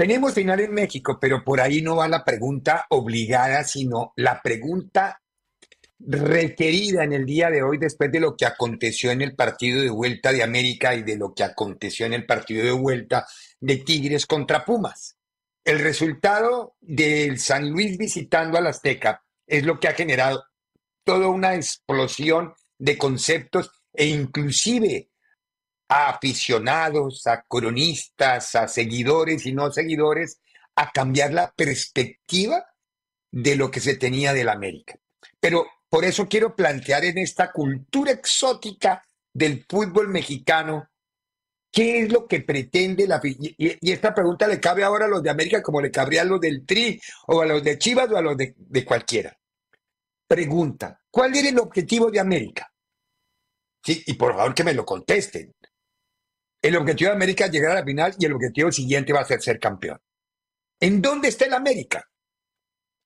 Tenemos final en México, pero por ahí no va la pregunta obligada, sino la pregunta requerida en el día de hoy después de lo que aconteció en el partido de vuelta de América y de lo que aconteció en el partido de vuelta de Tigres contra Pumas. El resultado del San Luis visitando al Azteca es lo que ha generado toda una explosión de conceptos e inclusive a aficionados, a cronistas, a seguidores y no seguidores, a cambiar la perspectiva de lo que se tenía del América. Pero por eso quiero plantear en esta cultura exótica del fútbol mexicano, ¿qué es lo que pretende la... Y, esta pregunta le cabe ahora a los de América como le cabría a los del Tri o a los de Chivas o a los de, de cualquiera. Pregunta, ¿cuál era el objetivo de América? Sí, y por favor que me lo contesten. El objetivo de América es llegar a la final y el objetivo siguiente va a ser ser campeón. ¿En dónde está el América?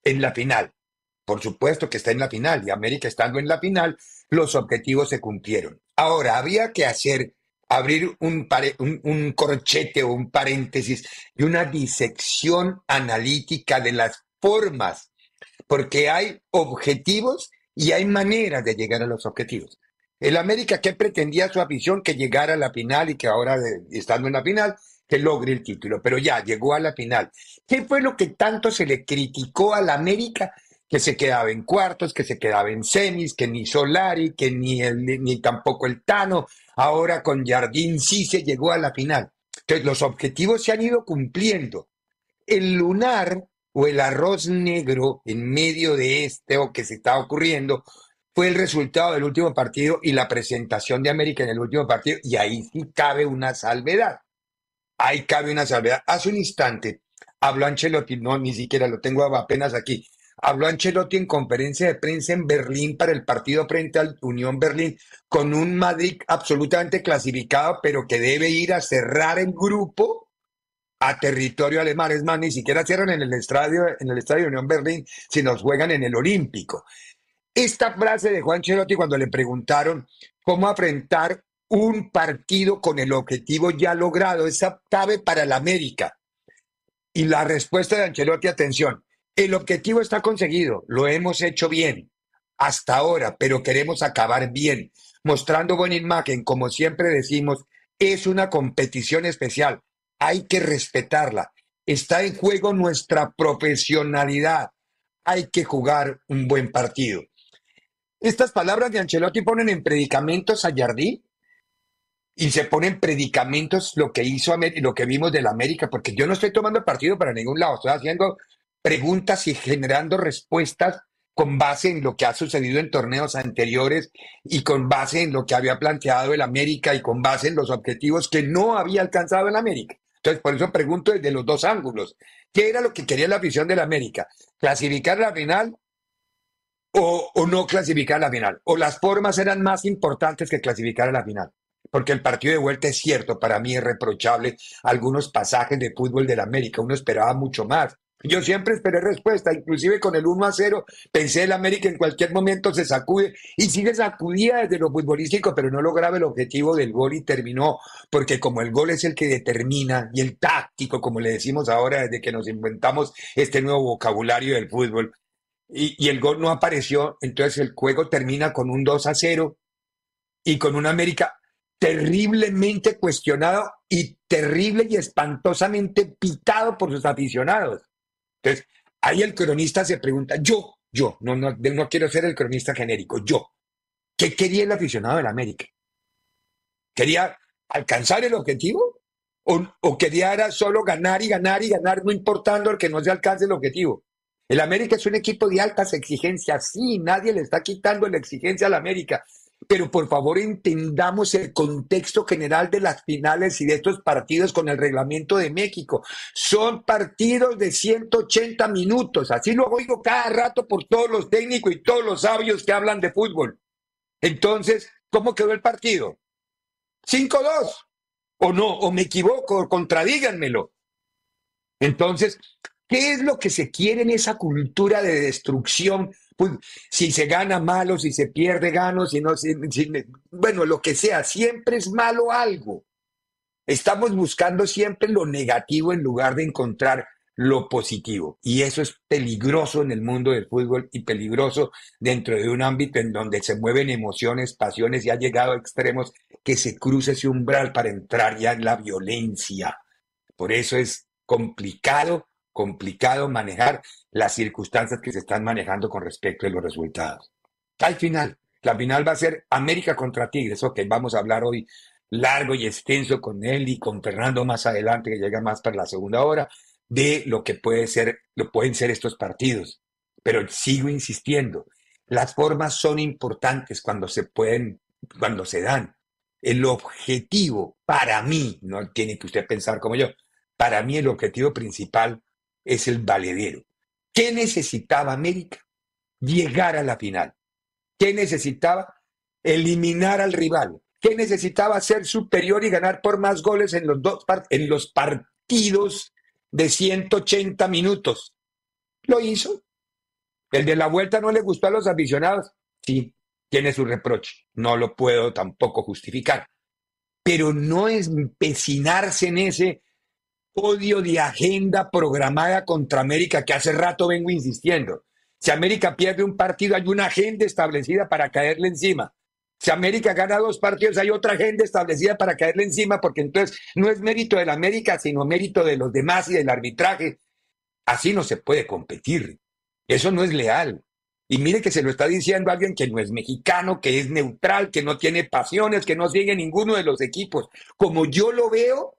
En la final. Por supuesto que está en la final y América estando en la final, los objetivos se cumplieron. Ahora, había que hacer, abrir un, un, un corchete o un paréntesis y una disección analítica de las formas, porque hay objetivos y hay maneras de llegar a los objetivos. El América que pretendía su afición que llegara a la final y que ahora, estando en la final, que logre el título, pero ya llegó a la final. ¿Qué fue lo que tanto se le criticó al América? Que se quedaba en cuartos, que se quedaba en semis, que ni Solari, que ni, ni tampoco el Tano. Ahora con Jardín sí se llegó a la final. Entonces los objetivos se han ido cumpliendo. El lunar o el arroz negro en medio de este o que se está ocurriendo fue el resultado del último partido y la presentación de América en el último partido, y ahí sí cabe una salvedad. Ahí cabe una salvedad. Hace un instante habló Ancelotti, no, ni siquiera lo tengo apenas aquí. Habló Ancelotti en conferencia de prensa en Berlín para el partido frente al Unión Berlín, con un Madrid absolutamente clasificado, pero que debe ir a cerrar el grupo a territorio alemán. Es más, ni siquiera cierran en el estadio, en el estadio Unión Berlín, sino juegan en el Olímpico. Esta frase de Juan Cherotti cuando le preguntaron cómo afrontar un partido con el objetivo ya logrado, esa cabe para la América. Y la respuesta de Ancelotti, atención, el objetivo está conseguido, lo hemos hecho bien hasta ahora, pero queremos acabar bien, mostrando buena imagen, como siempre decimos, es una competición especial, hay que respetarla, está en juego nuestra profesionalidad, hay que jugar un buen partido. Estas palabras de Ancelotti ponen en predicamentos a Jardín y se ponen predicamentos lo que hizo lo que vimos del América, porque yo no estoy tomando partido para ningún lado, estoy haciendo preguntas y generando respuestas con base en lo que ha sucedido en torneos anteriores y con base en lo que había planteado el América y con base en los objetivos que no había alcanzado el América. Entonces, por eso pregunto desde los dos ángulos, ¿qué era lo que quería la afición del América? ¿Clasificar la final o, no clasificar a la final. O las formas eran más importantes que clasificar a la final. Porque el partido de vuelta es cierto, para mí es reprochable algunos pasajes de fútbol del América. Uno esperaba mucho más. Yo siempre esperé respuesta, inclusive con el 1 a 0, pensé el América en cualquier momento se sacude y sigue sacudida desde lo futbolístico, pero no lograba el objetivo del gol y terminó, porque como el gol es el que determina y el táctico, como le decimos ahora desde que nos inventamos este nuevo vocabulario del fútbol, y, el gol no apareció, entonces el juego termina con un 2 a 0 y con un América terriblemente cuestionado y terrible y espantosamente pitado por sus aficionados. Entonces, ahí el cronista se pregunta, yo, yo, no, no, no quiero ser el cronista genérico, yo, ¿qué quería el aficionado del América? ¿Quería alcanzar el objetivo? ¿O, ¿O, quería solo ganar y ganar y ganar, no importando el que no se alcance el objetivo? El América es un equipo de altas exigencias, sí, nadie le está quitando la exigencia al América, pero por favor entendamos el contexto general de las finales y de estos partidos con el reglamento de México. Son partidos de 180 minutos, así lo oigo cada rato por todos los técnicos y todos los sabios que hablan de fútbol. Entonces, ¿cómo quedó el partido? 5-2. ¿O no? ¿O me equivoco? Contradíganmelo. Entonces, ¿qué es lo que se quiere en esa cultura de destrucción pues, si se gana malo, si se pierde gano, si no, bueno, lo que sea, siempre es malo algo. Estamos buscando siempre lo negativo en lugar de encontrar lo positivo. Y eso es peligroso en el mundo del fútbol y peligroso dentro de un ámbito en donde se mueven emociones, pasiones y ha llegado a extremos que se cruce ese umbral para entrar ya en la violencia. Por eso es complicado, complicado manejar las circunstancias que se están manejando con respecto a los resultados. Al final, la final va a ser América contra Tigres. Ok, vamos a hablar hoy largo y extenso con él y con Fernando más adelante, que llega más para la segunda hora, de lo que puede ser, lo pueden ser estos partidos. Pero sigo insistiendo, las formas son importantes cuando se pueden, cuando se dan. El objetivo, para mí, no tiene que usted pensar como yo, para mí el objetivo principal es el valedero. ¿Qué necesitaba América? Llegar a la final. ¿Qué necesitaba? Eliminar al rival. ¿Qué necesitaba? Ser superior y ganar por más goles en los, dos partidos de 180 minutos. Lo hizo. El de la vuelta no le gustó a los aficionados. Sí, tiene su reproche. No lo puedo tampoco justificar. Pero no empecinarse en ese odio de agenda programada contra América que hace rato vengo insistiendo. Si América pierde un partido, hay una agenda establecida para caerle encima. Si América gana dos partidos, hay otra agenda establecida para caerle encima, porque entonces no es mérito de la América, sino mérito de los demás y del arbitraje. Así no se puede competir. Eso no es leal. Y mire que se lo está diciendo alguien que no es mexicano, que es neutral, que no tiene pasiones, que no sigue ninguno de los equipos. Como yo lo veo,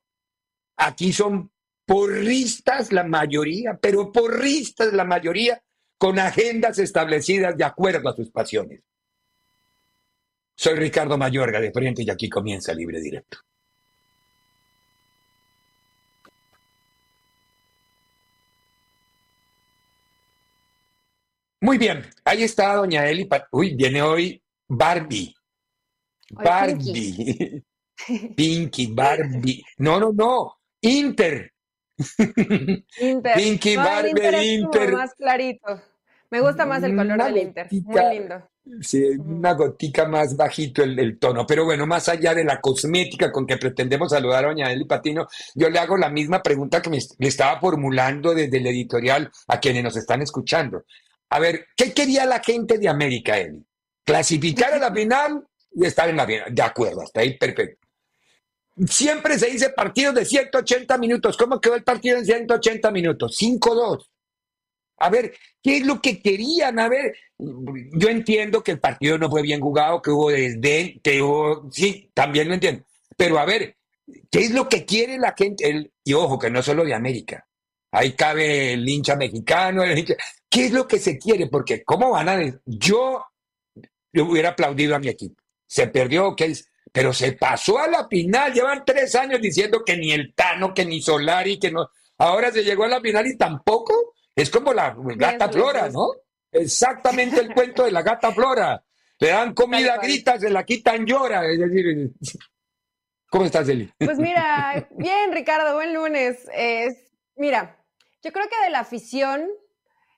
Aquí son porristas la mayoría, pero porristas la mayoría con agendas establecidas de acuerdo a sus pasiones. Soy Ricardo Mayorga de Frente y aquí comienza Libre Directo. Muy bien, ahí está doña Eli. Uy, viene hoy Barbie. Barbie. Pinky, Barbie. No, no, no. Inter. Inter. Pinky Barbie, Inter. Inter. más clarito. Me gusta más el color del Inter. Muy lindo. Sí, una gotica más bajito el, tono. Pero bueno, más allá de la cosmética con que pretendemos saludar a doña Eli Patino, yo le hago la misma pregunta que me, estaba formulando desde el editorial a quienes nos están escuchando. A ver, ¿qué quería la gente de América, Eli? Clasificar a la final y estar en la final. De acuerdo, hasta ahí perfecto. Siempre se dice partido de 180 minutos. ¿Cómo quedó el partido en 180 minutos? 5-2. A ver, ¿qué es lo que querían? A ver, yo entiendo que el partido no fue bien jugado, que hubo desdén, que hubo. Sí, también lo entiendo. Pero a ver, ¿qué es lo que quiere la gente? y ojo, que no solo de América. Ahí cabe el hincha mexicano, el hincha. ¿Qué es lo que se quiere? Porque, ¿cómo van a.? Yo, yo hubiera aplaudido a mi equipo. Se perdió, ¿qué es? Pero se pasó a la final. Llevan tres años diciendo que ni el Tano, que ni Solari, que no. Ahora se llegó a la final y tampoco. Es como la gata flora, ¿no? Exactamente el cuento de la gata flora. Le dan comida, grita, se la quitan, llora. Es decir, ¿cómo estás, Eli? Pues mira, bien, Ricardo, buen lunes. mira, Yo creo que de la afición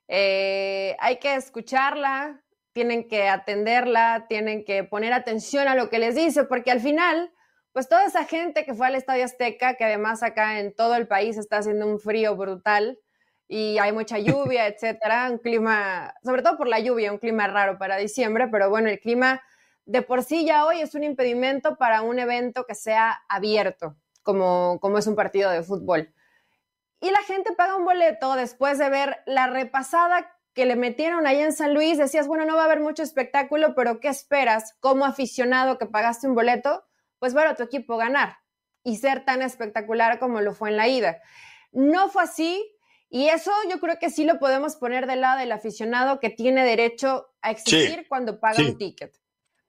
eh, hay que escucharla, tienen que atenderla, tienen que poner atención a lo que les dice, porque al final, pues toda esa gente que fue al Estadio Azteca, que además acá en todo el país está haciendo un frío brutal y hay mucha lluvia, etcétera, un clima, sobre todo por la lluvia, un clima raro para diciembre, pero bueno, el clima de por sí ya hoy es un impedimento para un evento que sea abierto, como, como es un partido de fútbol. Y la gente paga un boleto después de ver la repasada que le metieron ahí en San Luis. Decías, bueno, no va a haber mucho espectáculo, pero ¿qué esperas como aficionado que pagaste un boleto? Pues a tu equipo ganar y ser tan espectacular como lo fue en la ida. No fue así y eso yo creo que sí lo podemos poner del lado del aficionado que tiene derecho a exigir cuando paga un ticket.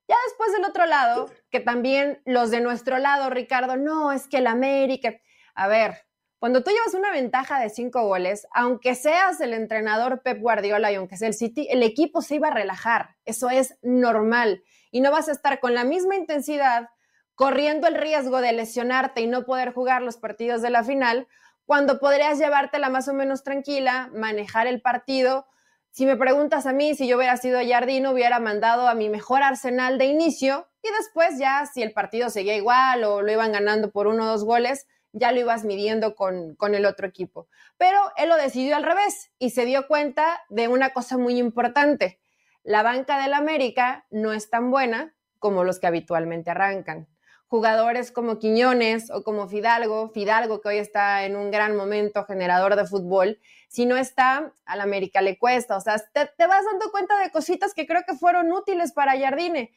Ya después del otro lado, que también los de nuestro lado, Ricardo, no, es que el América, a ver, cuando tú llevas una ventaja de cinco goles, aunque seas el entrenador Pep Guardiola y aunque sea el City, el equipo se iba a relajar. Eso es normal. Y no vas a estar con la misma intensidad corriendo el riesgo de lesionarte y no poder jugar los partidos de la final, cuando podrías llevártela más o menos tranquila, manejar el partido. Si me preguntas a mí, si yo hubiera sido Jardino, hubiera mandado a mi mejor arsenal de inicio y después ya si el partido seguía igual o lo iban ganando por uno o dos goles, ya lo ibas midiendo con, el otro equipo. Pero él lo decidió al revés y se dio cuenta de una cosa muy importante. La banca del América no es tan buena como los que habitualmente arrancan. Jugadores como Quiñones o como Fidalgo, Fidalgo que hoy está en un gran momento generador de fútbol, si no está, al América le cuesta. O sea, te, te vas dando cuenta de cositas que creo que fueron útiles para Jardine,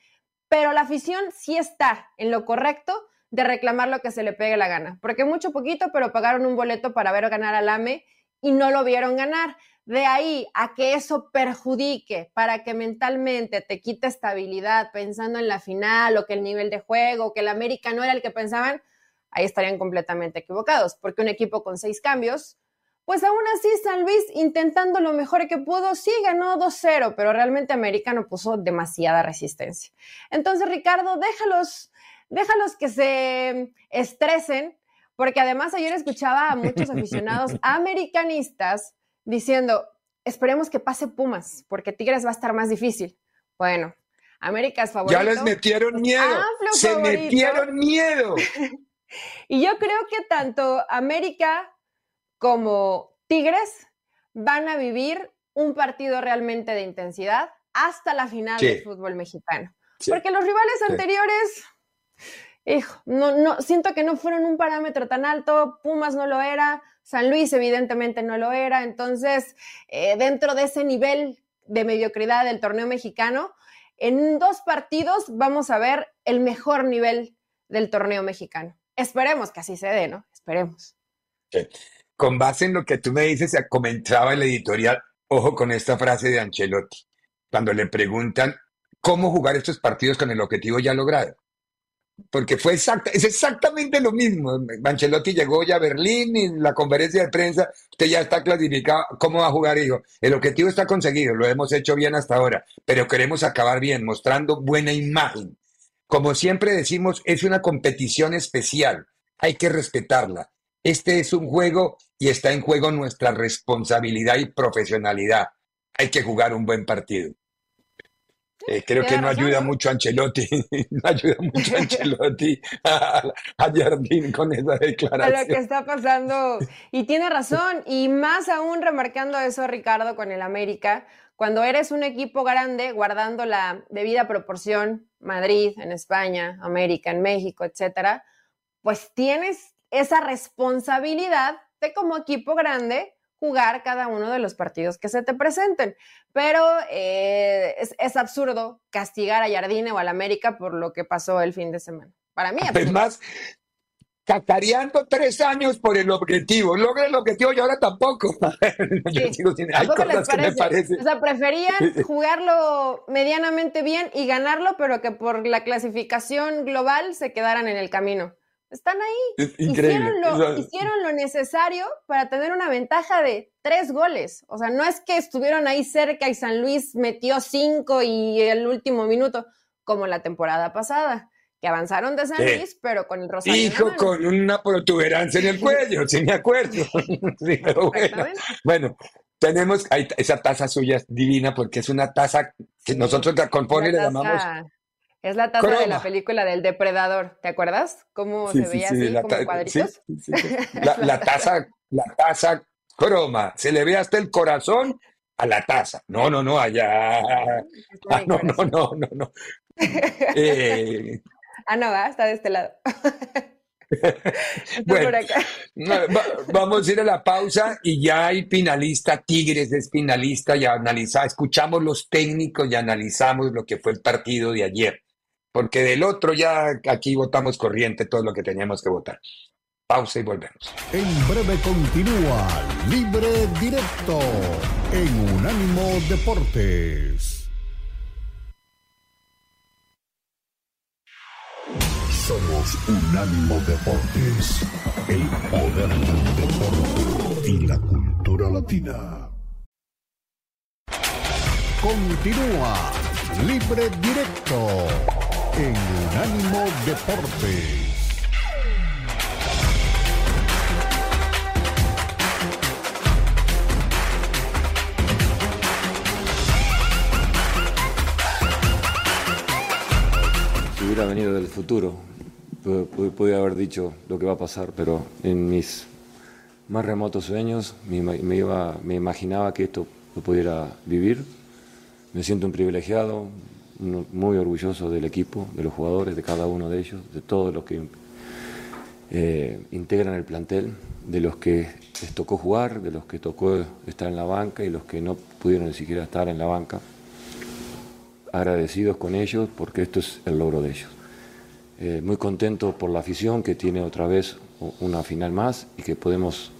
pero la afición sí está en lo correcto de reclamar lo que se le pegue la gana, porque mucho poquito, pero pagaron un boleto para ver ganar al AME y no lo vieron ganar. De ahí a que eso perjudique para que mentalmente te quite estabilidad pensando en la final o que el nivel de juego, que el América no era el que pensaban, ahí estarían completamente equivocados, porque un equipo con seis cambios, pues aún así San Luis intentando lo mejor que pudo, sí ganó 2-0, pero realmente América no puso demasiada resistencia. Entonces, Ricardo, déjalos déjalos que se estresen, porque además ayer escuchaba a muchos aficionados americanistas diciendo, esperemos que pase Pumas, porque Tigres va a estar más difícil. Bueno, América es favorito. Ya les metieron miedo. Se metieron miedo. y yo creo que tanto América como Tigres van a vivir un partido realmente de intensidad hasta la final del fútbol mexicano. Porque los rivales anteriores hijo, no, no, siento que no fueron un parámetro tan alto, Pumas no lo era, San Luis evidentemente no lo era, entonces eh, dentro de ese nivel de mediocridad del torneo mexicano, en dos partidos vamos a ver el mejor nivel del torneo mexicano. Esperemos que así se dé, ¿no? Esperemos. Con base en lo que tú me dices, comentaba el editorial, ojo con esta frase de Ancelotti, cuando le preguntan cómo jugar estos partidos con el objetivo ya logrado porque fue es exactamente lo mismo. Manchelotti llegó ya a Berlín y en la conferencia de prensa, usted ya está clasificado, ¿cómo va a jugar? Dijo, el objetivo está conseguido, lo hemos hecho bien hasta ahora, pero queremos acabar bien, mostrando buena imagen. Como siempre decimos, es una competición especial, hay que respetarla. Este es un juego y está en juego nuestra responsabilidad y profesionalidad. Hay que jugar un buen partido. Eh, creo que no ayuda mucho a Ancelotti, no ayuda mucho a Ancelotti a, Jardín con esa declaración. A lo que está pasando. Y tiene razón, y más aún remarcando eso, Ricardo, con el América, cuando eres un equipo grande, guardando la debida proporción, Madrid en España, América en México, etcétera, pues tienes esa responsabilidad de como equipo grande jugar cada uno de los partidos que se te presenten. Pero eh, es, absurdo castigar a Jardine o al América por lo que pasó el fin de semana. Para mí, Es más, cacareando tres años por el objetivo. Logra el objetivo y ahora tampoco. Yo parece? O sea, preferían jugarlo medianamente bien y ganarlo, pero que por la clasificación global se quedaran en el camino. Están ahí. Hicieron lo, hicieron lo, necesario para tener una ventaja de tres goles. O sea, no es que estuvieron ahí cerca y San Luis metió cinco y el último minuto, como la temporada pasada, que avanzaron de San Luis, pero con el rosario. Hijo, con una protuberancia en el cuello, sí me acuerdo. bueno. tenemos esa taza suya es divina porque es una taza que nosotros la compone y le llamamos. Es la taza de la película del depredador, ¿te acuerdas? ¿Cómo se veía así, como cuadritos? La, la, taza, la taza croma, se le ve hasta el corazón a la taza. No, no, no, allá. Ah, no, no, no, no, no. Eh, ah, no, va, está de este lado. bueno, vamos a ir a la pausa y ya hay finalista, Tigres es finalista, ya analiza, escuchamos los técnicos y analizamos lo que fue el partido de ayer, porque del otro ya aquí votamos corriente todo lo que teníamos que votar. Pausa y volvemos. En breve continúa Libre Directo en Unánimo Deportes. Somos Unánimo Deportes, el poder del deporte y la cultura latina. Continúa Libre Directo en Unánimo Deportes. hubiera venido del futuro, podía haber dicho lo que va a pasar, pero en mis más remotos sueños me, me imaginaba que esto lo pudiera vivir. Me siento un privilegiado, muy orgulloso del equipo, de los jugadores, de cada uno de ellos, de todos los que eh, integran el plantel, de los que les tocó jugar, de los que tocó estar en la banca y los que no pudieron ni siquiera estar en la banca agradecidos con ellos porque esto es el logro de ellos. Eh, muy contento por la afición que tiene otra vez una final más y que podemos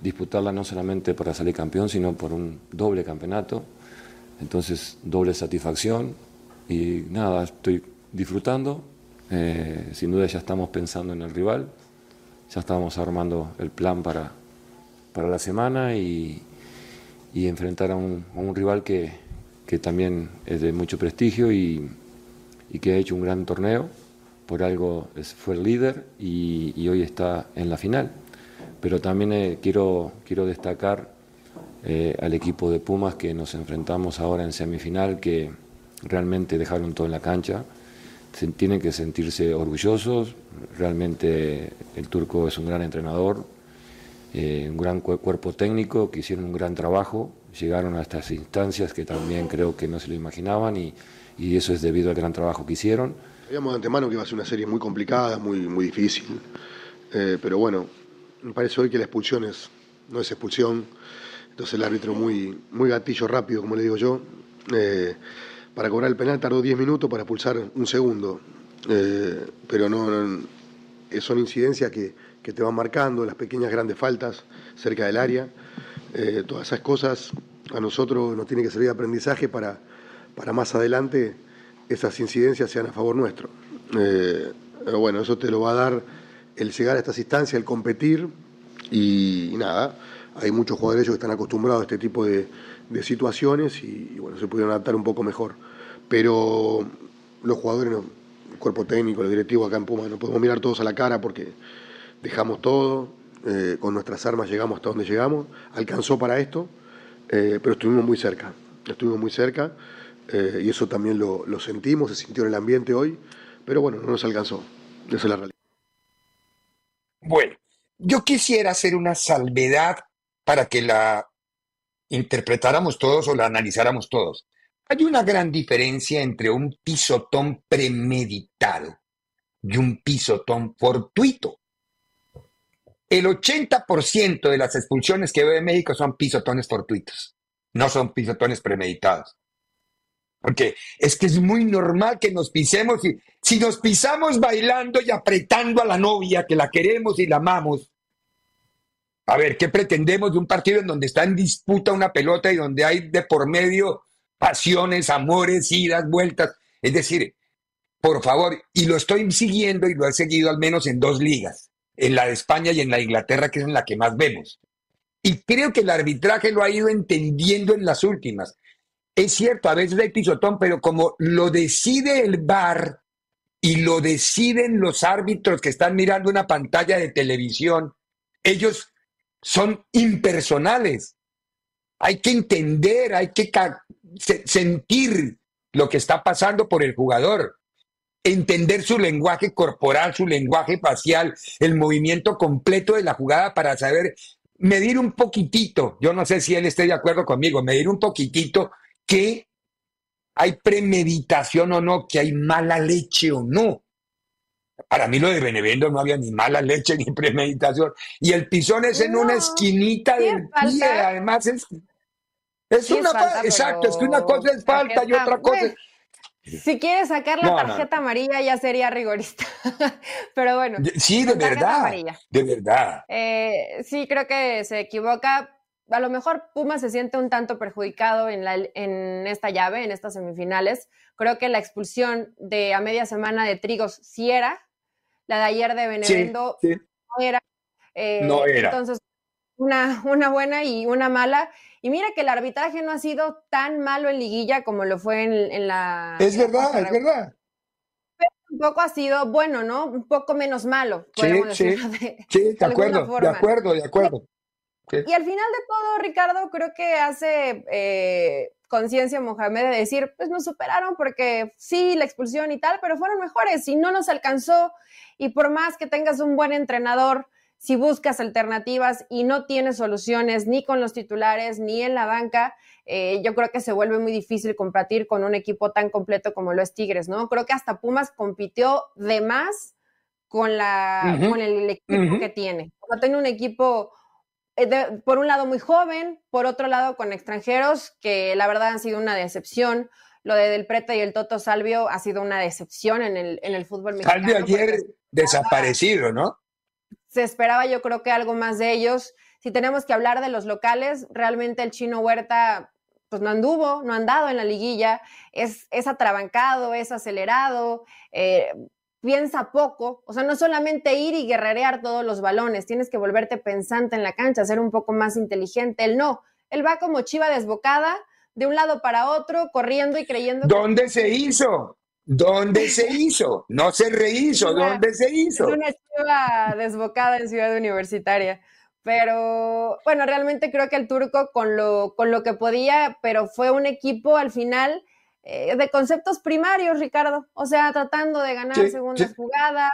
disputarla no solamente para salir campeón, sino por un doble campeonato. Entonces, doble satisfacción y nada, estoy disfrutando. Eh, sin duda ya estamos pensando en el rival, ya estamos armando el plan para, para la semana y, y enfrentar a un, rival que, que también es de mucho prestigio y, que ha hecho un gran torneo, por algo fue el líder y, hoy está en la final. Pero también eh, quiero, quiero destacar eh, al equipo de Pumas que nos enfrentamos ahora en semifinal, que realmente dejaron todo en la cancha. tienen que sentirse orgullosos, realmente el turco es un gran entrenador, eh, un gran cuerpo técnico que hicieron un gran trabajo. Llegaron a estas instancias que también creo que no se lo imaginaban y, y eso es debido al gran trabajo que hicieron. Sabíamos de antemano que iba a ser una serie muy complicada, muy, muy difícil, eh, pero bueno, me parece hoy que la expulsión es, no es expulsión, entonces el árbitro muy, muy gatillo rápido, como le digo yo, eh, para cobrar el penal tardó 10 minutos para expulsar un segundo, eh, pero no, son incidencias que, que te van marcando, las pequeñas grandes faltas cerca del área. Eh, todas esas cosas a nosotros nos tiene que servir de aprendizaje para, para más adelante esas incidencias sean a favor nuestro. Eh, pero bueno, eso te lo va a dar el llegar a estas instancias, el competir y, nada, hay muchos jugadores que están acostumbrados a este tipo de, situaciones y, bueno, se pudieron adaptar un poco mejor. Pero los jugadores, el cuerpo técnico, el directivo acá en Puma, no podemos mirar todos a la cara porque dejamos todo, eh, con nuestras armas llegamos hasta donde llegamos, alcanzó para esto, eh, pero estuvimos muy cerca, estuvimos muy cerca eh, y eso también lo, sentimos, se sintió en el ambiente hoy, pero bueno, no nos alcanzó, esa es la realidad. Bueno, yo quisiera hacer una salvedad para que la interpretáramos todos o la analizáramos todos. Hay una gran diferencia entre un pisotón premeditado y un pisotón fortuito. El 80% de las expulsiones que veo en México son pisotones fortuitos, no son pisotones premeditados. Porque es que es muy normal que nos pisemos y si nos pisamos bailando y apretando a la novia que la queremos y la amamos, a ver, ¿qué pretendemos de un partido en donde está en disputa una pelota y donde hay de por medio pasiones, amores, idas, vueltas? Es decir, por favor, y lo estoy siguiendo y lo he seguido al menos en dos ligas en la de España y en la de Inglaterra, que es en la que más vemos. Y creo que el arbitraje lo ha ido entendiendo en las últimas. Es cierto, a veces hay pisotón, pero como lo decide el VAR y lo deciden los árbitros que están mirando una pantalla de televisión, ellos son impersonales. Hay que entender, hay que sentir lo que está pasando por el jugador, entender su lenguaje corporal, su lenguaje facial, el movimiento completo de la jugada para saber medir un poquitito, yo no sé si él esté de acuerdo conmigo, medir un poquitito que hay premeditación o no, que hay mala leche o no. Para mí lo de Benevendo no había ni mala leche ni premeditación. Y el pisón es en una esquinita del pie, además es... Es una exacto, es que una cosa es falta y otra cosa es... Si quieres sacar la tarjeta amarilla ya sería rigorista. Pero bueno. Sí, de verdad. De verdad. Eh, sí, creo que se equivoca. A lo mejor Puma se siente un tanto perjudicado en, la, en esta llave, en estas semifinales. Creo que la expulsión de a media semana de Trigos sí era. La de ayer de Benevendo no era. Eh, no era. Entonces, una, una buena y una mala. Y mira que el arbitraje no ha sido tan malo en liguilla como lo fue en, la... Es verdad, es verdad. Pero un poco ha sido bueno, ¿no? Un poco menos malo. Sí, sí, sí, de, acuerdo, de acuerdo, de acuerdo. Y al final de todo, Ricardo, creo que hace eh, conciencia Mohamed de decir, pues nos superaron porque sí, la expulsión y tal, pero fueron mejores y no nos alcanzó. Y por más que tengas un buen entrenador, si buscas alternativas y no tienes soluciones ni con los titulares ni en la banca, eh, yo creo que se vuelve muy difícil competir con un equipo tan completo como lo es Tigres, ¿no? Creo que hasta Pumas compitió de más con, la, con el equipo que tiene. No tiene un equipo, eh, por un lado muy joven, por otro lado con extranjeros que la verdad han sido una decepción. Lo de Del Prete y el Toto Salvio ha sido una decepción en el, en el fútbol mexicano. Salvio ayer desaparecido, ¿no? se esperaba yo creo que algo más de ellos. Si tenemos que hablar de los locales, realmente el chino Huerta pues no anduvo, no ha andado en la liguilla, es, es atrabancado, es acelerado, eh, piensa poco, o sea, no solamente ir y guerrerear todos los balones, tienes que volverte pensante en la cancha, ser un poco más inteligente, él no, él va como chiva desbocada, de un lado para otro, corriendo y creyendo. ¿Dónde se hizo? ¿Dónde se hizo? No se rehizo, ¿dónde se hizo? Es una chiva desbocada en Ciudad Universitaria. Pero bueno, realmente creo que el turco con lo, con lo que podía, pero fue un equipo al final eh, de conceptos primarios, Ricardo. O sea, tratando de ganar segundas jugadas,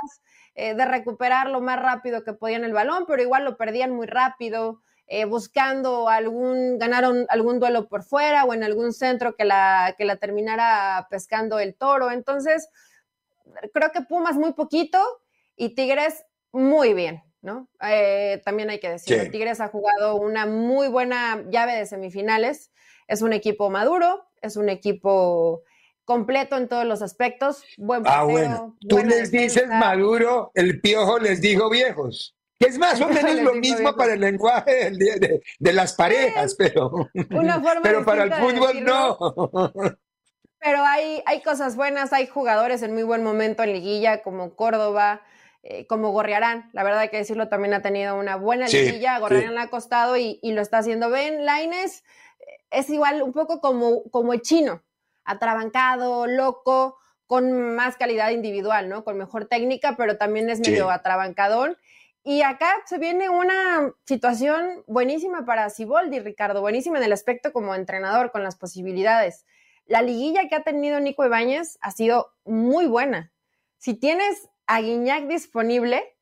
eh, de recuperar lo más rápido que podían el balón, pero igual lo perdían muy rápido. Eh, buscando algún, ganaron algún duelo por fuera o en algún centro que la, que la terminara pescando el toro. Entonces, creo que Pumas muy poquito y Tigres muy bien, ¿no? También hay que decirlo, Tigres ha jugado una muy buena llave de semifinales, es un equipo maduro, es un equipo completo en todos los aspectos, buen Ah, bueno, tú les dices maduro, el piojo les dijo viejos es más o menos lo mismo para el lenguaje de, las parejas, pero, pero para el fútbol no. Pero hay, hay cosas buenas, hay jugadores en muy buen momento en liguilla, como Córdoba, eh, como Gorriarán. La verdad hay que decirlo, también ha tenido una buena liguilla. Gorriarán ha costado y, lo está haciendo. Ben Laines es igual un poco como, como el chino, atrabancado, loco, con más calidad individual, ¿no? Con mejor técnica, pero también es medio atrabancadón. Y acá se viene una situación buenísima para Siboldi, Ricardo, buenísima en el aspecto como entrenador, con las posibilidades. La liguilla que ha tenido Nico Ibáñez ha sido muy buena. Si tienes a Guiñac disponible,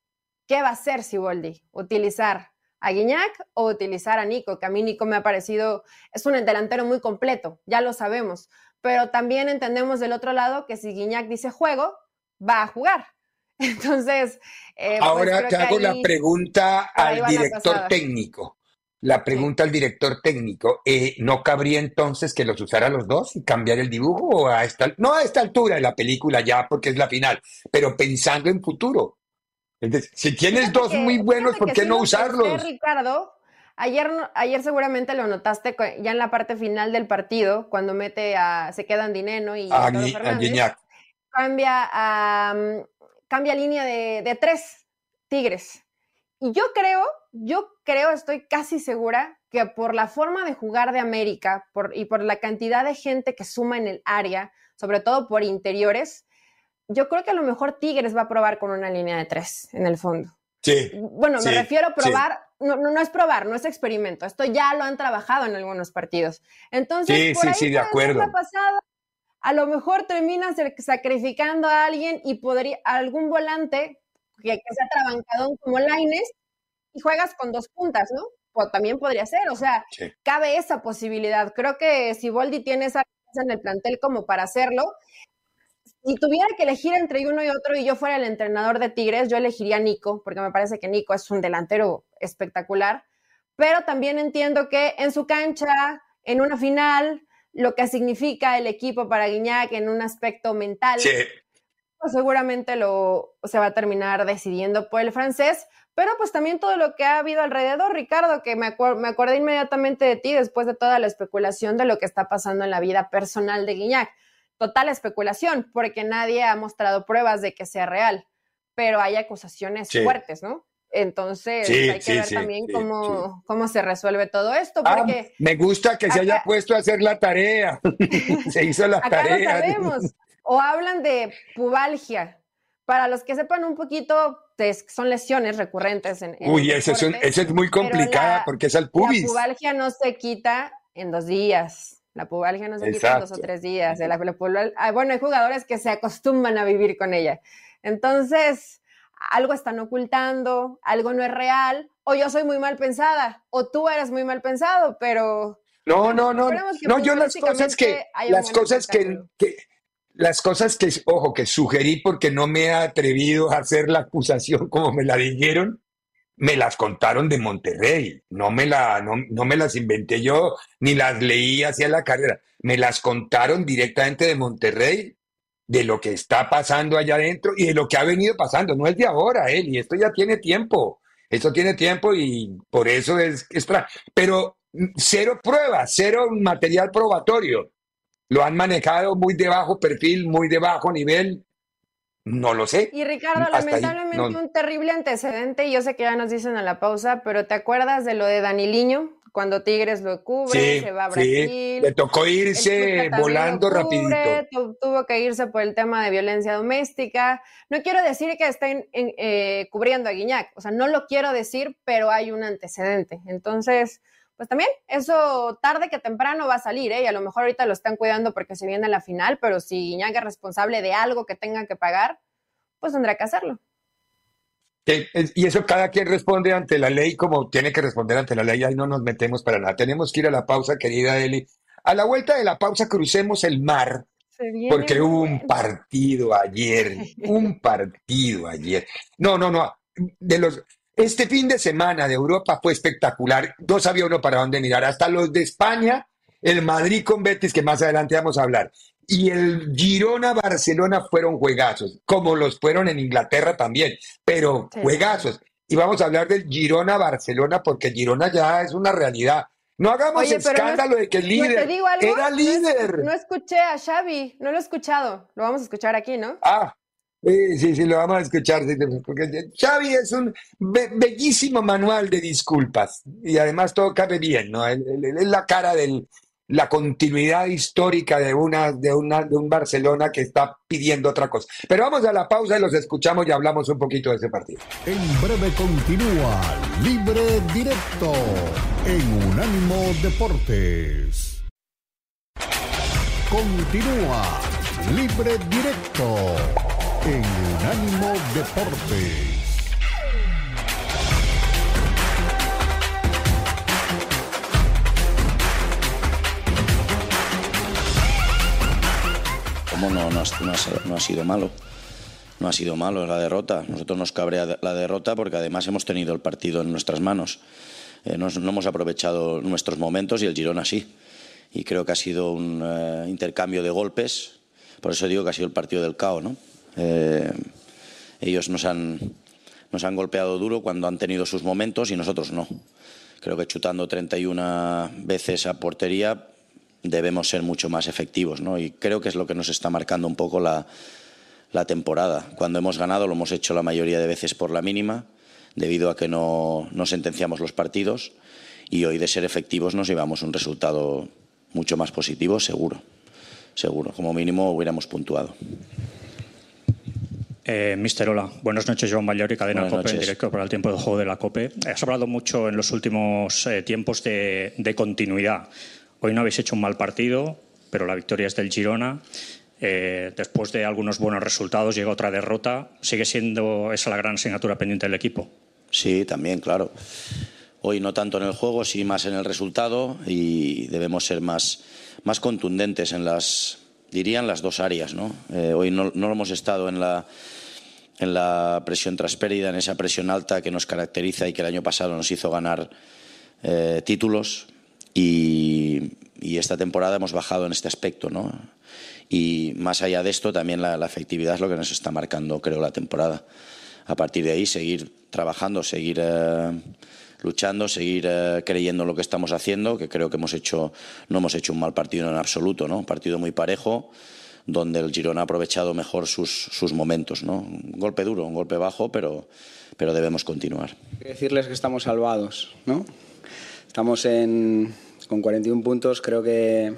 ¿qué va a hacer Siboldi? ¿Utilizar a Guiñac o utilizar a Nico? Que a mí Nico me ha parecido, es un delantero muy completo, ya lo sabemos. Pero también entendemos del otro lado que si Guiñac dice juego, va a jugar Entonces, eh, pues, ahora te hago la pregunta al director técnico. La pregunta al director técnico, eh, ¿no cabría entonces que los usara los dos y cambiar el dibujo? O a esta, no a esta altura de la película ya, porque es la final, pero pensando en futuro. Si tienes dos muy buenos, ¿por qué no usarlos? Ricardo, ayer, ayer seguramente lo notaste ya en la parte final del partido, cuando mete a, se quedan Dineno y a, a cambia a, cambia línea de, tres Tigres. Y yo creo, yo creo, estoy casi segura que por la forma de jugar de América por, y por la cantidad de gente que suma en el área, sobre todo por interiores, yo creo que a lo mejor Tigres va a probar con una línea de tres en el fondo. Sí. Bueno, me refiero a probar, no, no, es probar, no es experimento. Esto ya lo han trabajado en algunos partidos. Entonces, sí, sí, sí, de acuerdo. a lo mejor terminas sacrificando a alguien y podría algún volante que, que sea trabancadón como Laines y juegas con dos puntas, ¿no? O también podría ser, o sea, cabe esa posibilidad. Creo que si Boldi tiene esa en el plantel como para hacerlo, si tuviera que elegir entre uno y otro y yo fuera el entrenador de Tigres, yo elegiría a Nico, porque me parece que Nico es un delantero espectacular, pero también entiendo que en su cancha, en una final, lo que significa el equipo para Guiñac en un aspecto mental, pues seguramente lo se va a terminar decidiendo por el francés, pero pues también todo lo que ha habido alrededor, Ricardo, que me, me acordé inmediatamente de ti después de toda la especulación de lo que está pasando en la vida personal de Guiñac total especulación, porque nadie ha mostrado pruebas de que sea real, pero hay acusaciones fuertes, ¿no? Entonces hay que ver también cómo, cómo se resuelve todo esto. Ah, me gusta que se haya puesto a hacer la tarea. se hizo la tarea. sabemos. O hablan de pubalgia. Para los que sepan un poquito, son lesiones recurrentes en. Uy, eso es, es, muy complicada porque es al pubis. La pubalgia no se quita en dos días. La pubalgia no se quita en dos o tres días. Ah, bueno, hay jugadores que se acostumbran a vivir con ella. Entonces, algo están ocultando, algo no es real, o yo soy muy mal pensada, o tú eres muy mal pensado, pero... No, no, no. No, yo las cosas que... Las cosas que, que, Las cosas que, ojo, que sugerí porque no me he atrevido a hacer la acusación como me la dijeron, me las contaron de Monterrey, no me, las inventé yo, ni las leí hacia la carrera, me las contaron directamente de Monterrey, de lo que está pasando allá adentro y de lo que ha venido pasando, no es de ahora, él, y esto ya tiene tiempo, esto tiene tiempo y por eso es extra, pero cero pruebas, cero material probatorio, lo han manejado muy de bajo perfil, muy de bajo nivel, no lo sé. Y Ricardo, lamentablemente un terrible antecedente, y yo sé que ya nos dicen a la pausa, pero ¿te acuerdas de lo de Daniliño? Cuando Tigres lo cubre, se va a Brasil. Sí. Le tocó irse volando rapidito. tuvo que irse por el tema de violencia doméstica. No quiero decir que estén eh, cubriendo a Guiñac, o sea, no lo quiero decir, pero hay un antecedente. Entonces, pues también eso tarde que temprano va a salir, ¿eh? Y a lo mejor ahorita lo están cuidando porque se viene la final, pero si Guiñac es responsable de algo que tengan que pagar, pues tendrá que hacerlo. Y eso cada quien responde ante la ley como tiene que responder ante la ley. Ahí no nos metemos para nada. Tenemos que ir a la pausa, querida Eli. A la vuelta de la pausa crucemos el mar. Porque hubo un partido ayer, un partido ayer. No, no, no. De los, este fin de semana de Europa fue espectacular. No sabía uno para dónde mirar. Hasta los de España, el Madrid con Betis, que más adelante vamos a hablar y el Girona-Barcelona fueron juegazos, como los fueron en Inglaterra también, pero juegazos. Y vamos a hablar del Girona-Barcelona porque Girona ya es una realidad. No hagamos escándalo de que el líder era líder. No, escuché a Xavi, no lo he escuchado. Lo vamos a escuchar aquí, ¿no? Ah, sí, sí, sí, lo vamos a escuchar. Porque Xavi es un bellísimo manual de disculpas y además todo cabe bien, ¿no? Es la cara del, la continuidad histórica de, una, de, una, de un Barcelona que está pidiendo otra cosa. Pero vamos a la pausa y los escuchamos y hablamos un poquito de ese partido. En breve continúa Libre Directo en Unánimo Deportes. Continúa Libre Directo en Unánimo Deportes. no, no, ha, sido malo. No ha sido malo la derrota. Nosotros nos cabrea la derrota porque además hemos tenido el partido en nuestras manos. Eh, no, hemos aprovechado nuestros momentos y el Girona sí. Y creo que ha sido un eh, intercambio de golpes. Por eso digo que ha sido el partido del caos. ¿no? Eh, ellos nos han, nos han golpeado duro cuando han tenido sus momentos y nosotros no. Creo que chutando 31 veces a portería debemos ser mucho más efectivos. ¿no? Y creo que es lo que nos está marcando un poco la, la temporada. Cuando hemos ganado lo hemos hecho la mayoría de veces por la mínima, debido a que no, no sentenciamos los partidos. Y hoy de ser efectivos nos llevamos un resultado mucho más positivo, seguro. Seguro. Como mínimo hubiéramos puntuado. Eh, Mister, hola. Buenas noches, Joan Mayor y Cadena COPE, en directo para el tiempo del juego de la COPE. Has hablado mucho en los últimos eh, tiempos de, continuidad. Hoy no habéis hecho un mal partido, pero la victoria es del Girona. Eh, después de algunos buenos resultados llega otra derrota. ¿Sigue siendo esa la gran asignatura pendiente del equipo? Sí, también, claro. Hoy no tanto en el juego, sí más en el resultado y debemos ser más, más contundentes en las, dirían las dos áreas. ¿no? Eh, hoy no, no, hemos estado en la, en la presión tras pérdida, en esa presión alta que nos caracteriza y que el año pasado nos hizo ganar eh, títulos. Y, esta temporada hemos bajado en este aspecto. ¿no? Y más allá de esto, también la, la, efectividad es lo que nos está marcando, creo, la temporada. A partir de ahí, seguir trabajando, seguir. Eh, luchando, seguir eh, creyendo en lo que estamos haciendo, que creo que hemos hecho, no hemos hecho un mal partido en absoluto, ¿no? Un partido muy parejo, donde el Girona ha aprovechado mejor sus, sus momentos, ¿no? Un golpe duro, un golpe bajo, pero, pero debemos continuar. Decirles que estamos salvados, ¿no? Estamos en, con 41 puntos, creo que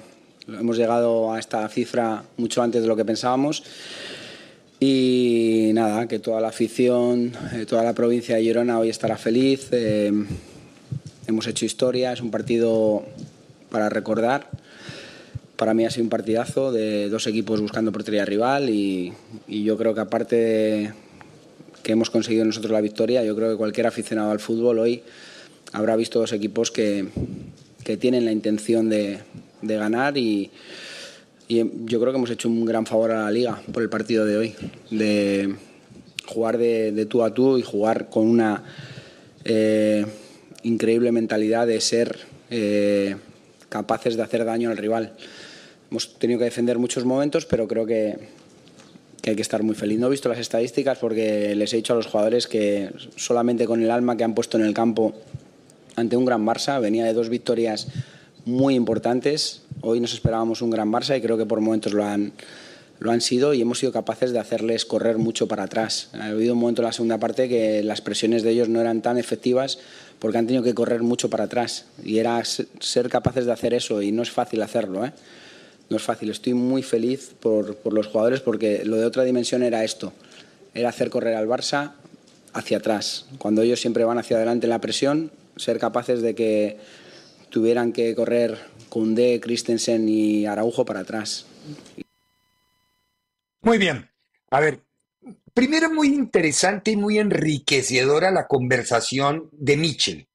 hemos llegado a esta cifra mucho antes de lo que pensábamos. Y nada, que toda la afición, eh, toda la provincia de Girona hoy estará feliz. Eh, hemos hecho historia, es un partido para recordar. Para mí ha sido un partidazo de dos equipos buscando portería rival y, yo creo que aparte de que hemos conseguido nosotros la victoria, yo creo que cualquier aficionado al fútbol hoy habrá visto dos equipos que, que tienen la intención de, de ganar y, y yo creo que hemos hecho un gran favor a la liga por el partido de hoy, de jugar de, tú a tú y jugar con una eh, increíble mentalidad de ser eh, capaces de hacer daño al rival. Hemos tenido que defender muchos momentos, pero creo que, que hay que estar muy feliz. No he visto las estadísticas porque les he dicho a los jugadores que solamente con el alma que han puesto en el campo ante un gran Barça, venía de dos victorias muy importantes. Hoy nos esperábamos un gran Barça y creo que por momentos lo han, lo han sido y hemos sido capaces de hacerles correr mucho para atrás. Ha habido un momento en la segunda parte que las presiones de ellos no eran tan efectivas porque han tenido que correr mucho para atrás y era ser capaces de hacer eso y no es fácil hacerlo. ¿eh? No es fácil. Estoy muy feliz por, por los jugadores porque lo de otra dimensión era esto, era hacer correr al Barça hacia atrás. Cuando ellos siempre van hacia adelante en la presión, ser capaces de que tuvieran que correr Cundé, Christensen y Araujo para atrás. Muy bien. A ver, primero muy interesante y muy enriquecedora la conversación de Mitchell.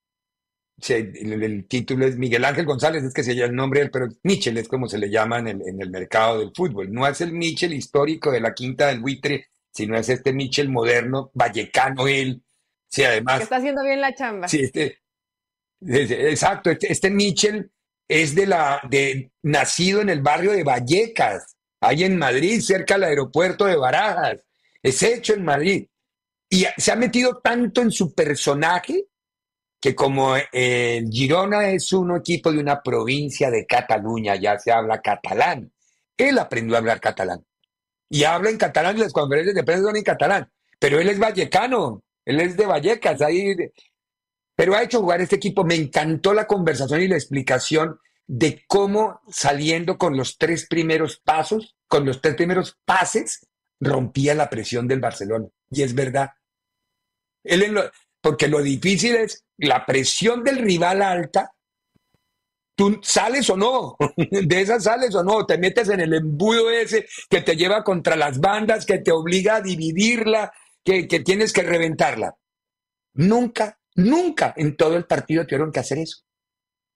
el, título es Miguel Ángel González, es que se llama el nombre, pero Mitchell es como se le llama en el, en el mercado del fútbol. No es el Mitchell histórico de la quinta del buitre, sino es este Mitchell moderno, vallecano él. Sí, además. Que está haciendo bien la chamba. Sí, este, Exacto, este, este, Mitchell es de la, de, nacido en el barrio de Vallecas, ahí en Madrid, cerca del aeropuerto de Barajas. Es hecho en Madrid. Y se ha metido tanto en su personaje que como eh, Girona es un equipo de una provincia de Cataluña, ya se habla catalán. Él aprendió a hablar catalán. Y habla en catalán las conferencias de prensa son en catalán. Pero él es vallecano, él es de Vallecas, ahí pero ha hecho jugar este equipo. Me encantó la conversación y la explicación de cómo saliendo con los tres primeros pasos, con los tres primeros pases, rompía la presión del Barcelona. Y es verdad. porque lo difícil es la presión del rival alta. Tú sales o no, de esas sales o no, te metes en el embudo ese que te lleva contra las bandas, que te obliga a dividirla, que, que tienes que reventarla. Nunca Nunca en todo el partido tuvieron que hacer eso.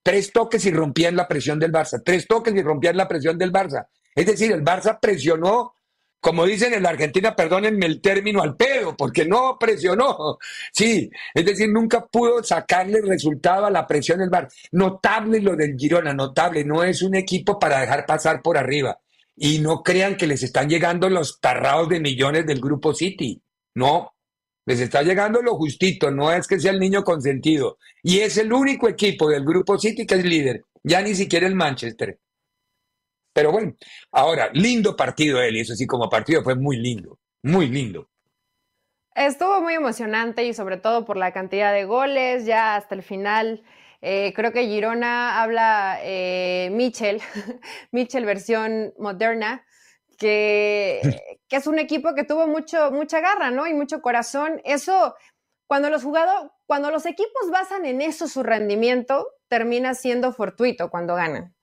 Tres toques y rompían la presión del Barça. Tres toques y rompían la presión del Barça. Es decir, el Barça presionó, como dicen en la Argentina, perdónenme el término al pedo, porque no presionó. Sí, es decir, nunca pudo sacarle resultado a la presión del Barça. Notable lo del Girona, notable. No es un equipo para dejar pasar por arriba. Y no crean que les están llegando los tarrados de millones del grupo City. No, les está llegando lo justito, no es que sea el niño consentido. Y es el único equipo del Grupo City que es líder, ya ni siquiera el Manchester. Pero bueno, ahora, lindo partido él, y eso sí, como partido fue muy lindo, muy lindo. Estuvo muy emocionante y sobre todo por la cantidad de goles, ya hasta el final. Eh, creo que Girona habla eh, Michel, Michel versión moderna, que, es un equipo que tuvo mucho, mucha garra, ¿no? Y mucho corazón. Eso, cuando los jugadores, cuando los equipos basan en eso su rendimiento, termina siendo fortuito cuando ganan.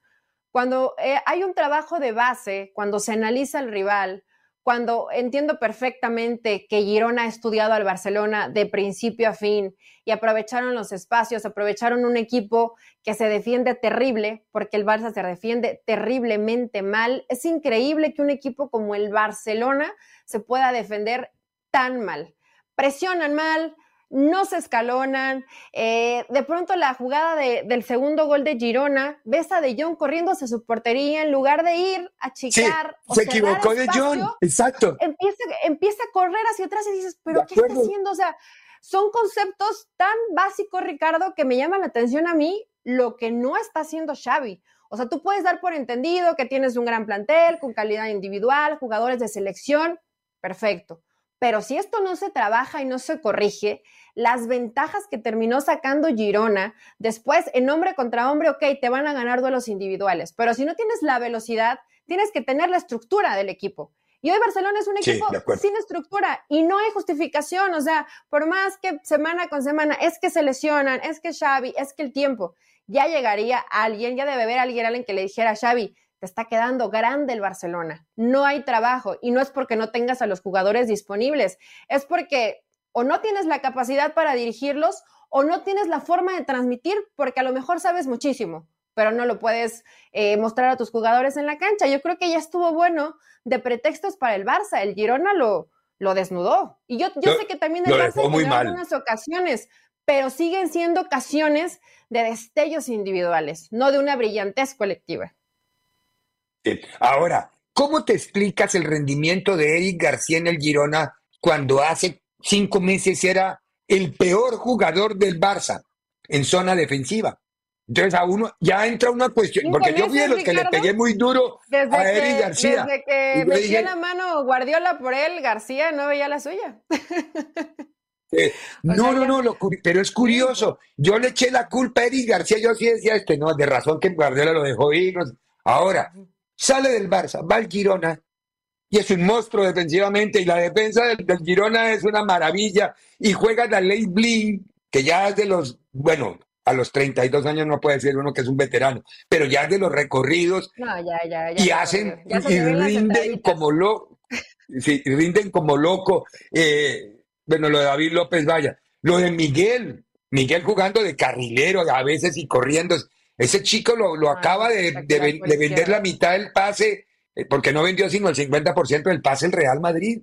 Cuando eh, hay un trabajo de base, cuando se analiza el rival, cuando entiendo perfectamente que Girona ha estudiado al Barcelona de principio a fin y aprovecharon los espacios, aprovecharon un equipo que se defiende terrible, porque el Barça se defiende terriblemente mal. Es increíble que un equipo como el Barcelona se pueda defender tan mal. Presionan mal, no se escalonan. Eh, de pronto la jugada del segundo gol de Girona, ves a De Jong corriéndose a su portería en lugar de ir a chicar. se equivocó De Jong, exacto. Empieza, empieza a correr hacia atrás y dices, pero ¿qué está haciendo? O sea, son conceptos tan básicos, Ricardo, que me llaman la atención a mí lo que no está haciendo Xavi. O sea, tú puedes dar por entendido que tienes un gran plantel con calidad individual, jugadores de selección, perfecto. Pero si esto no se trabaja y no se corrige, las ventajas que terminó sacando Girona, después en hombre contra hombre, ok, te van a ganar duelos individuales, pero si no tienes la velocidad, tienes que tener la estructura del equipo. Y hoy Barcelona es un equipo sin estructura y no hay justificación, o sea, por más que semana con semana es que se lesionan, es que Xavi, es que el tiempo, ya llegaría alguien, ya debe haber alguien, alguien que le dijera a Xavi, te está quedando grande el Barcelona, no hay trabajo y no es porque no tengas a los jugadores disponibles, es porque o no tienes la capacidad para dirigirlos o no tienes la forma de transmitir porque a lo mejor sabes muchísimo, pero no lo puedes eh, mostrar a tus jugadores en la cancha. Yo creo que ya estuvo bueno de pretextos para el Barça, el Girona lo, lo desnudó. Y yo, yo, sé que también el Barça en algunas ocasiones, pero siguen siendo ocasiones de destellos individuales, no de una brillantez colectiva. Ahora, ¿cómo te explicas el rendimiento de Eric García en el Girona cuando hace cinco meses era el peor jugador del Barça en zona defensiva? Entonces a uno ya entra una cuestión, porque yo fui de los que le pegué muy duro a Eric García. Desde que metía la mano Guardiola por él, García no veía la suya. Eh, no, no, no, pero es curioso. Yo le eché la culpa a Eric García, yo sí decía este, no, de razón que Guardiola lo dejó ir. Ahora, sale del Barça, va al Girona y es un monstruo defensivamente y la defensa del, Girona es una maravilla y juega la ley Blin, que ya es de los, bueno, a los 32 años no puede ser uno que es un veterano, pero ya es de los recorridos y hacen y rinden como loco, sí, rinden como loco. Eh, bueno, lo de David López, vaya, lo de Miguel, Miguel jugando de carrilero a veces y corriendo, ese chico lo, acaba de, vender la mitad del pase, eh, porque no vendió sino el 50% del pase el Real Madrid.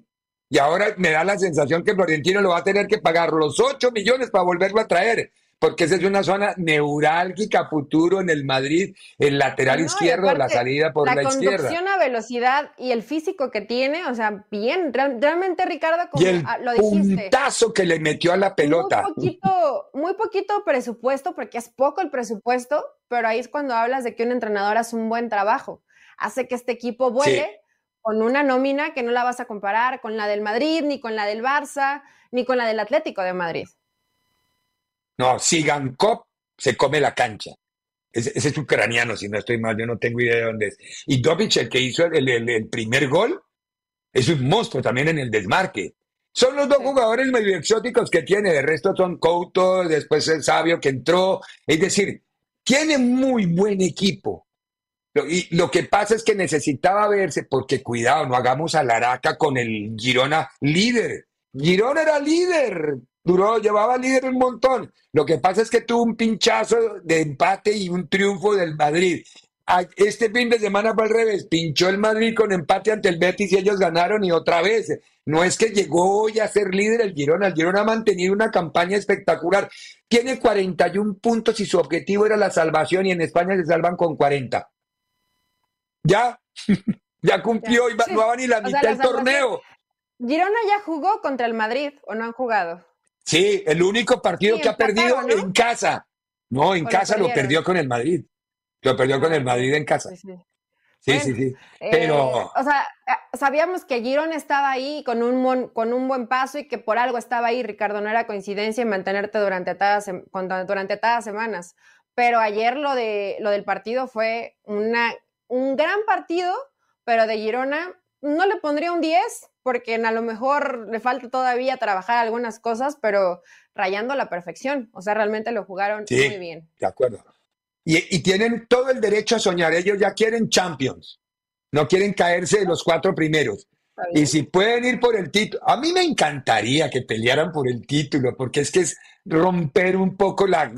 Y ahora me da la sensación que Florentino lo va a tener que pagar los 8 millones para volverlo a traer porque esa es una zona neurálgica futuro en el Madrid, el lateral izquierdo, la salida por la, izquierda. La conducción a velocidad y el físico que tiene, o sea, bien, realmente Ricardo, como y lo dijiste. puntazo que le metió a la pelota. Muy poquito, muy poquito presupuesto, porque es poco el presupuesto, pero ahí es cuando hablas de que un entrenador hace un buen trabajo, hace que este equipo vuele. Con una nómina que no la vas a comparar con la del Madrid, ni con la del Barça, ni con la del Atlético de Madrid. No, Sigankov se come la cancha. Ese, es ucraniano, si no estoy mal, yo no tengo idea de dónde es. Y Dovic, el que hizo el, primer gol, es un monstruo también en el desmarque. Son los dos jugadores medio exóticos que tiene, de resto son Couto, después el Sabio que entró. Es decir, tiene muy buen equipo. Y lo que pasa es que necesitaba verse, porque cuidado, no hagamos a Laraca con el Girona líder. Girona era líder, duró, llevaba líder un montón. Lo que pasa es que tuvo un pinchazo de empate y un triunfo del Madrid. Este fin de semana fue al revés, pinchó el Madrid con empate ante el Betis y ellos ganaron y otra vez. No es que llegó hoy a ser líder el Girona, el Girona ha mantenido una campaña espectacular. Tiene 41 puntos y su objetivo era la salvación y en España se salvan con 40. Ya, ya cumplió y no va ni la mitad del torneo. Girona ya jugó contra el Madrid o no han jugado. Sí, el único partido que ha perdido en casa. No, en casa lo, perdió con el Madrid. Lo perdió con el Madrid en casa. Sí, sí, sí. Pero. Eh, o sea, eh, sabíamos que Girón estaba ahí con un, con un buen paso y que por algo estaba ahí, Ricardo. No era coincidencia en mantenerte durante todas, durante todas semanas. Pero ayer lo, de, lo del partido fue una, un gran partido, pero de Girona no le pondría un 10, porque a lo mejor le falta todavía trabajar algunas cosas, pero rayando la perfección. O sea, realmente lo jugaron muy bien. De acuerdo. Y, tienen todo el derecho a soñar. Ellos ya quieren Champions. No quieren caerse de los cuatro primeros. Y si pueden ir por el título, a mí me encantaría que pelearan por el título, porque es que es romper un poco la,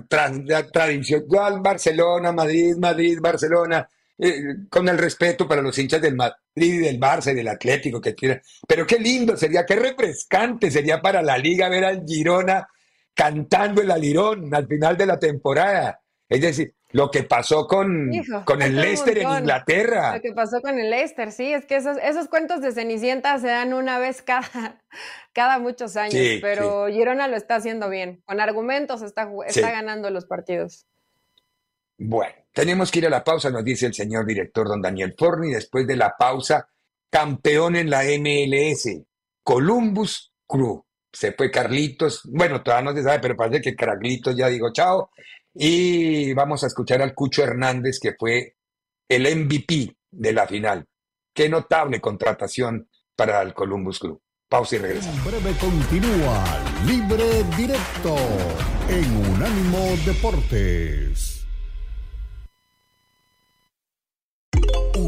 tradición. Barcelona, Madrid, Madrid, Barcelona, eh, con el respeto para los hinchas del Madrid y del Barça y del Atlético que quiera. Pero qué lindo sería, qué refrescante sería para la liga ver al Girona cantando el alirón al final de la temporada. Es decir, lo que pasó con, con el Leicester en Inglaterra. Lo que pasó con el Leicester, sí, es que esos, esos cuentos de Cenicienta se dan una vez cada, cada muchos años, pero Girona lo está haciendo bien. Con argumentos está, está ganando los partidos. Bueno, tenemos que ir a la pausa, nos dice el señor director don Daniel Forni. Después de la pausa, campeón en la MLS, Columbus Crew. Se fue Carlitos, bueno, todavía no se sabe, pero parece que Carlitos ya dijo chao. Y vamos a escuchar al Cucho Hernández, que fue el MVP de la final. Qué notable contratación para el Columbus Crew. Pausa y regresamos. breve continúa Libre Directo en Unánimo Deportes.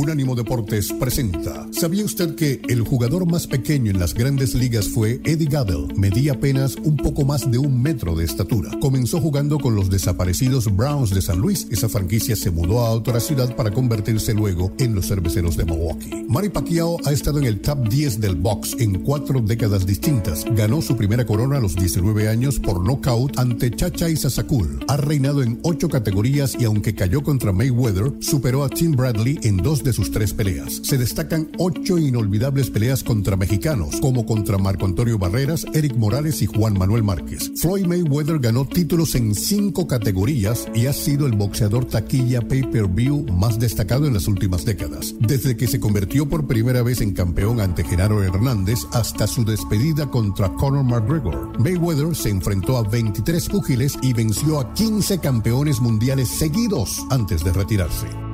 Unánimo Deportes presenta. ¿Sabía usted que el jugador más pequeño en las grandes ligas fue Eddie Gaddell? Medía apenas un poco más de un metro de estatura. Comenzó jugando con los desaparecidos Browns de San Luis. Esa franquicia se mudó a otra ciudad para convertirse luego en los cerveceros de Milwaukee. Manny Pacquiao ha estado en el top 10 del box en cuatro décadas distintas. Ganó su primera corona a los 19 años por knockout ante Chacha y Sasakul. Ha reinado en ocho categorías y aunque cayó contra Mayweather, superó a Tim Bradley en dos de sus tres peleas. Se destacan ocho inolvidables peleas contra mexicanos, como contra Marco Antonio Barreras, Eric Morales y Juan Manuel Márquez. Floyd Mayweather ganó títulos en cinco categorías y ha sido el boxeador taquilla pay-per-view más destacado en las últimas décadas. Desde que se convirtió por primera vez en campeón ante Genaro Hernández hasta su despedida contra Conor McGregor. Mayweather se enfrentó a 23 púgiles y venció a 15 campeones mundiales seguidos antes de retirarse.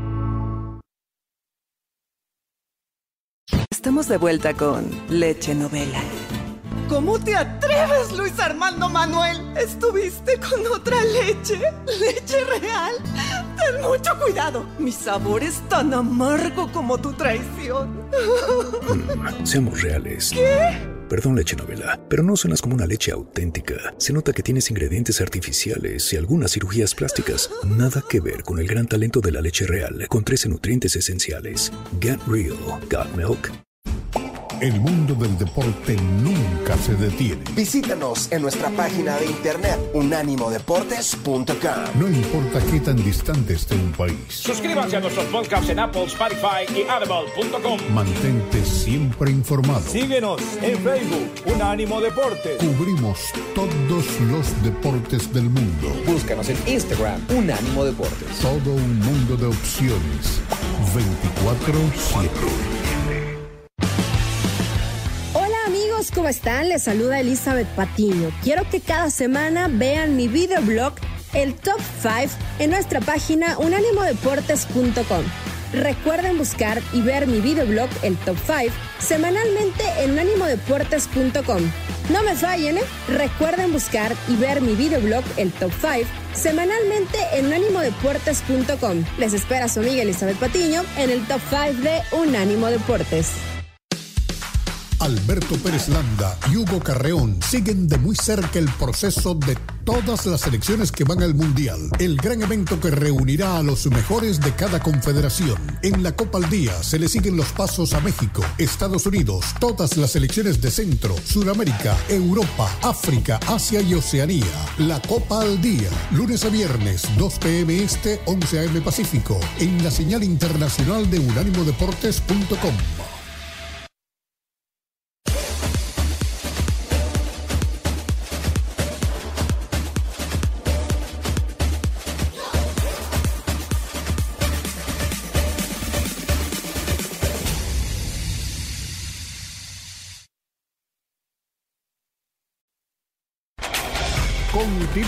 Estamos de vuelta con Leche Novela. ¿Cómo te atreves, Luis Armando Manuel? ¿Estuviste con otra leche? ¿Leche real? Ten mucho cuidado. Mi sabor es tan amargo como tu traición. Mm, seamos reales. ¿Qué? Perdón, leche novela, pero no suenas como una leche auténtica. Se nota que tienes ingredientes artificiales y algunas cirugías plásticas. Nada que ver con el gran talento de la leche real, con 13 nutrientes esenciales. Get Real, Got Milk. El mundo del deporte nunca se detiene. Visítanos en nuestra página de internet unánimodeportes.com. No importa qué tan distante esté un país. Suscríbanse a nuestros podcasts en Apple, Spotify y Audible.com. Mantente siempre informado. Síguenos en Facebook, Unánimo Deportes. Cubrimos todos los deportes del mundo. Búscanos en Instagram, Unánimo Deportes. Todo un mundo de opciones. 24-7. ¿Cómo están? Les saluda Elizabeth Patiño. Quiero que cada semana vean mi videoblog, el Top 5, en nuestra página unánimodeportes.com. Recuerden buscar y ver mi videoblog, el Top 5, semanalmente en unánimodeportes.com. No me fallen, ¿eh? Recuerden buscar y ver mi videoblog, el Top 5, semanalmente en unánimodeportes.com. Les espera su amiga Elizabeth Patiño en el Top 5 de Unánimo Deportes. Alberto Pérez Landa y Hugo Carreón siguen de muy cerca el proceso de todas las selecciones que van al Mundial. El gran evento que reunirá a los mejores de cada confederación. En la Copa al Día se le siguen los pasos a México, Estados Unidos, todas las selecciones de Centro, Sudamérica, Europa, África, Asia y Oceanía. La Copa al Día, lunes a viernes, 2 pm este, 11 am Pacífico, en la señal internacional de unánimodeportes.com.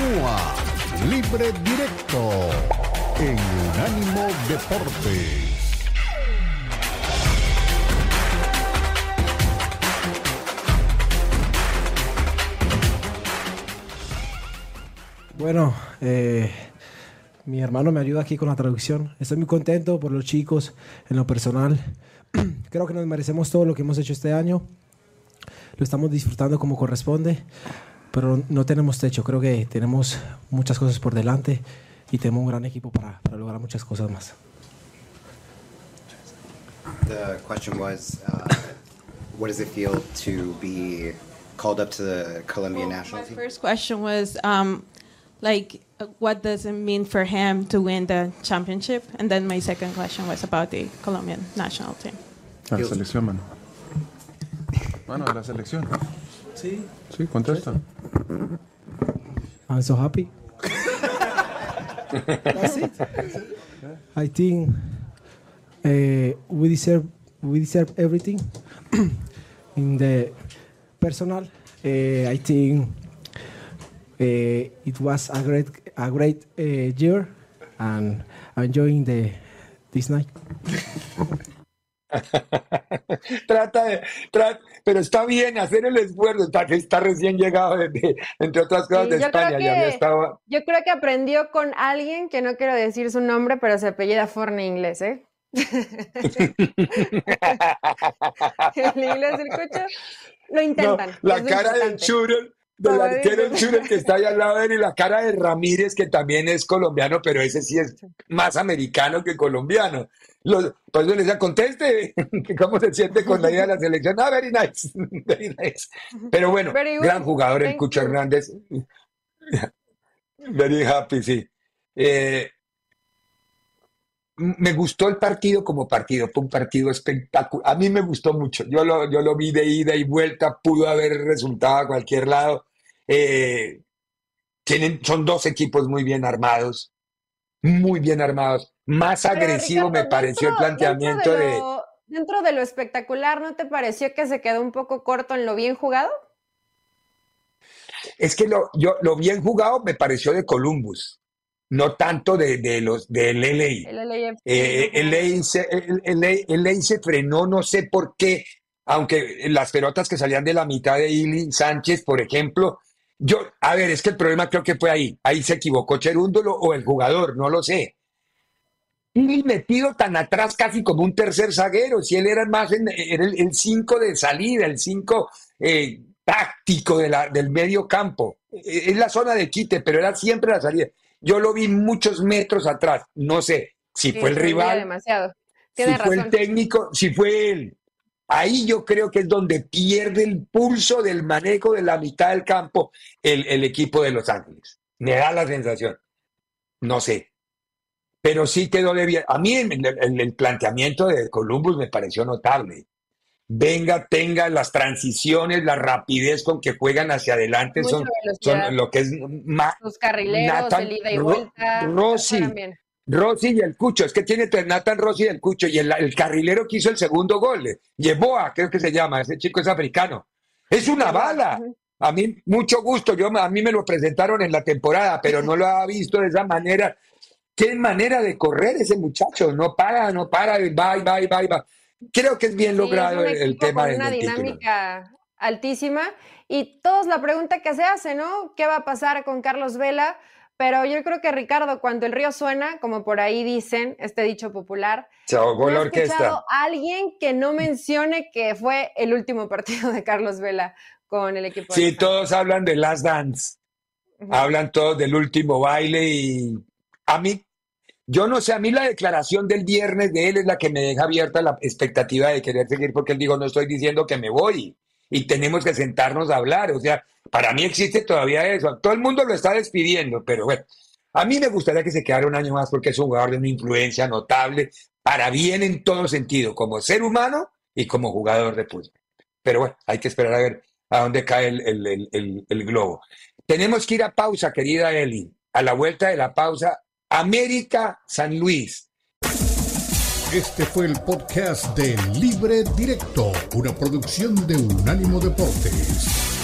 Libre Directo en Unánimo Deportes. Bueno, eh, mi hermano me ayuda aquí con la traducción. Estoy muy contento por los chicos en lo personal. Creo que nos merecemos todo lo que hemos hecho este año. Lo estamos disfrutando como corresponde, pero no tenemos techo. Creo que tenemos muchas cosas por delante y tenemos un gran equipo para, para lograr muchas cosas más. The question was, uh, what does it feel to be called up to the Colombian national My team? first question was um, like, uh, what does it mean for him to win the championship? And then my second question was about the Colombian national team. La selección, mano. La selección. Sí. Sí, contesta. I'm so happy. That's it. I think uh, we deserve we deserve everything. In the personal, uh, I think uh, it was a great a great uh, year, and I'm enjoying the this night. trata de, trata, pero está bien hacer el esfuerzo, está, está recién llegado, de, de- entre otras cosas, Sí, de España, ya había que- estado, Yo creo que aprendió con alguien que no quiero decir su nombre, pero se apellida Forne inglés, ¿eh? el inglés del coche lo No, intentan. la cara del importante. Del arquero. Churel que está ahí al lado de él, y la cara de Ramírez, que también es colombiano, pero ese sí es más americano que colombiano. Los, pues yo le decía, conteste, cómo se siente con la idea de la selección. Ah, very nice, very nice. Pero bueno, Very gran jugador el Cucho. Hernández. Very happy, sí. Eh, me gustó el partido como partido, fue un partido espectacular. A mí me gustó mucho. Yo lo, yo lo vi de ida y vuelta, pudo haber resultado a cualquier lado. Eh, tienen, son dos equipos muy bien armados, muy bien armados. Más Pero, agresivo me pareció el planteamiento dentro de. de, lo, dentro de lo espectacular, ¿no te pareció que se quedó un poco corto en lo bien jugado? Es que lo, yo, lo bien jugado me pareció de Columbus, no tanto de, de los del LA. El. Eh, el LA se, el- el LA el LA se frenó, no sé por qué, aunque las pelotas que salían de la mitad de Ili Sánchez, por ejemplo, yo, a ver, es que el problema creo que fue ahí, ahí se equivocó Cherúndolo o el jugador, no lo sé. Ili metido tan atrás casi como un tercer zaguero, si él era más en- era el 5 de salida, el 5 táctico de la- del medio campo. Eh, Es la zona de quite, pero era siempre la salida. Yo lo vi muchos metros atrás, no sé si Sí, fue el rival, demasiado. si fue el técnico, si fue él. Ahí yo creo que es donde pierde el pulso del manejo de la mitad del campo el, el equipo de Los Ángeles. Me da la sensación. No sé. Pero sí quedó de bien. A mí el, el- el planteamiento de Columbus me pareció notable. Venga, tenga las transiciones, la rapidez con que juegan hacia adelante, Mucha son, lo que es ma- Sus carrileros, Nathan el ida y vuelta. Rossi. Rossi y el Cucho, es que tiene Nathan Rossi y el Cucho, y el, el carrilero que hizo el segundo gol, eh, Yeboa, creo que se llama, ese chico es africano. Es una bala. A mí, mucho gusto, yo, a mí me lo presentaron en la temporada, pero no lo había visto de esa manera. Qué manera de correr ese muchacho, no para, no para, va, y va, y va, y va. Creo que es bien Sí, logrado es el, tema del, una del título. dinámica altísima y todos la pregunta que se hace, ¿no? ¿Qué va a pasar con Carlos Vela? Pero yo creo que Ricardo, cuando el río suena, como por ahí dicen, este dicho popular, Se ahogó la orquesta. alguien que no mencione que fue el último partido de Carlos Vela con el equipo. de Sí, todos hablan de Last Dance. Hablan todos del último baile y a mí, yo no sé, a mí la declaración del viernes de él es la que me deja abierta la expectativa de querer seguir porque él dijo, no estoy diciendo que me voy y tenemos que sentarnos a hablar. O sea, para mí existe todavía eso. Todo el mundo lo está despidiendo, pero bueno, a mí me gustaría que se quedara un año más porque es un jugador de una influencia notable, para bien en todo sentido, como ser humano y como jugador de fútbol. Pero bueno, hay que esperar a ver a dónde cae el, el- el- el- globo. Tenemos que ir a pausa, querida Eli. A la vuelta de la pausa, América San Luis. Este fue el podcast de Libre Directo, una producción de Unánimo Deportes.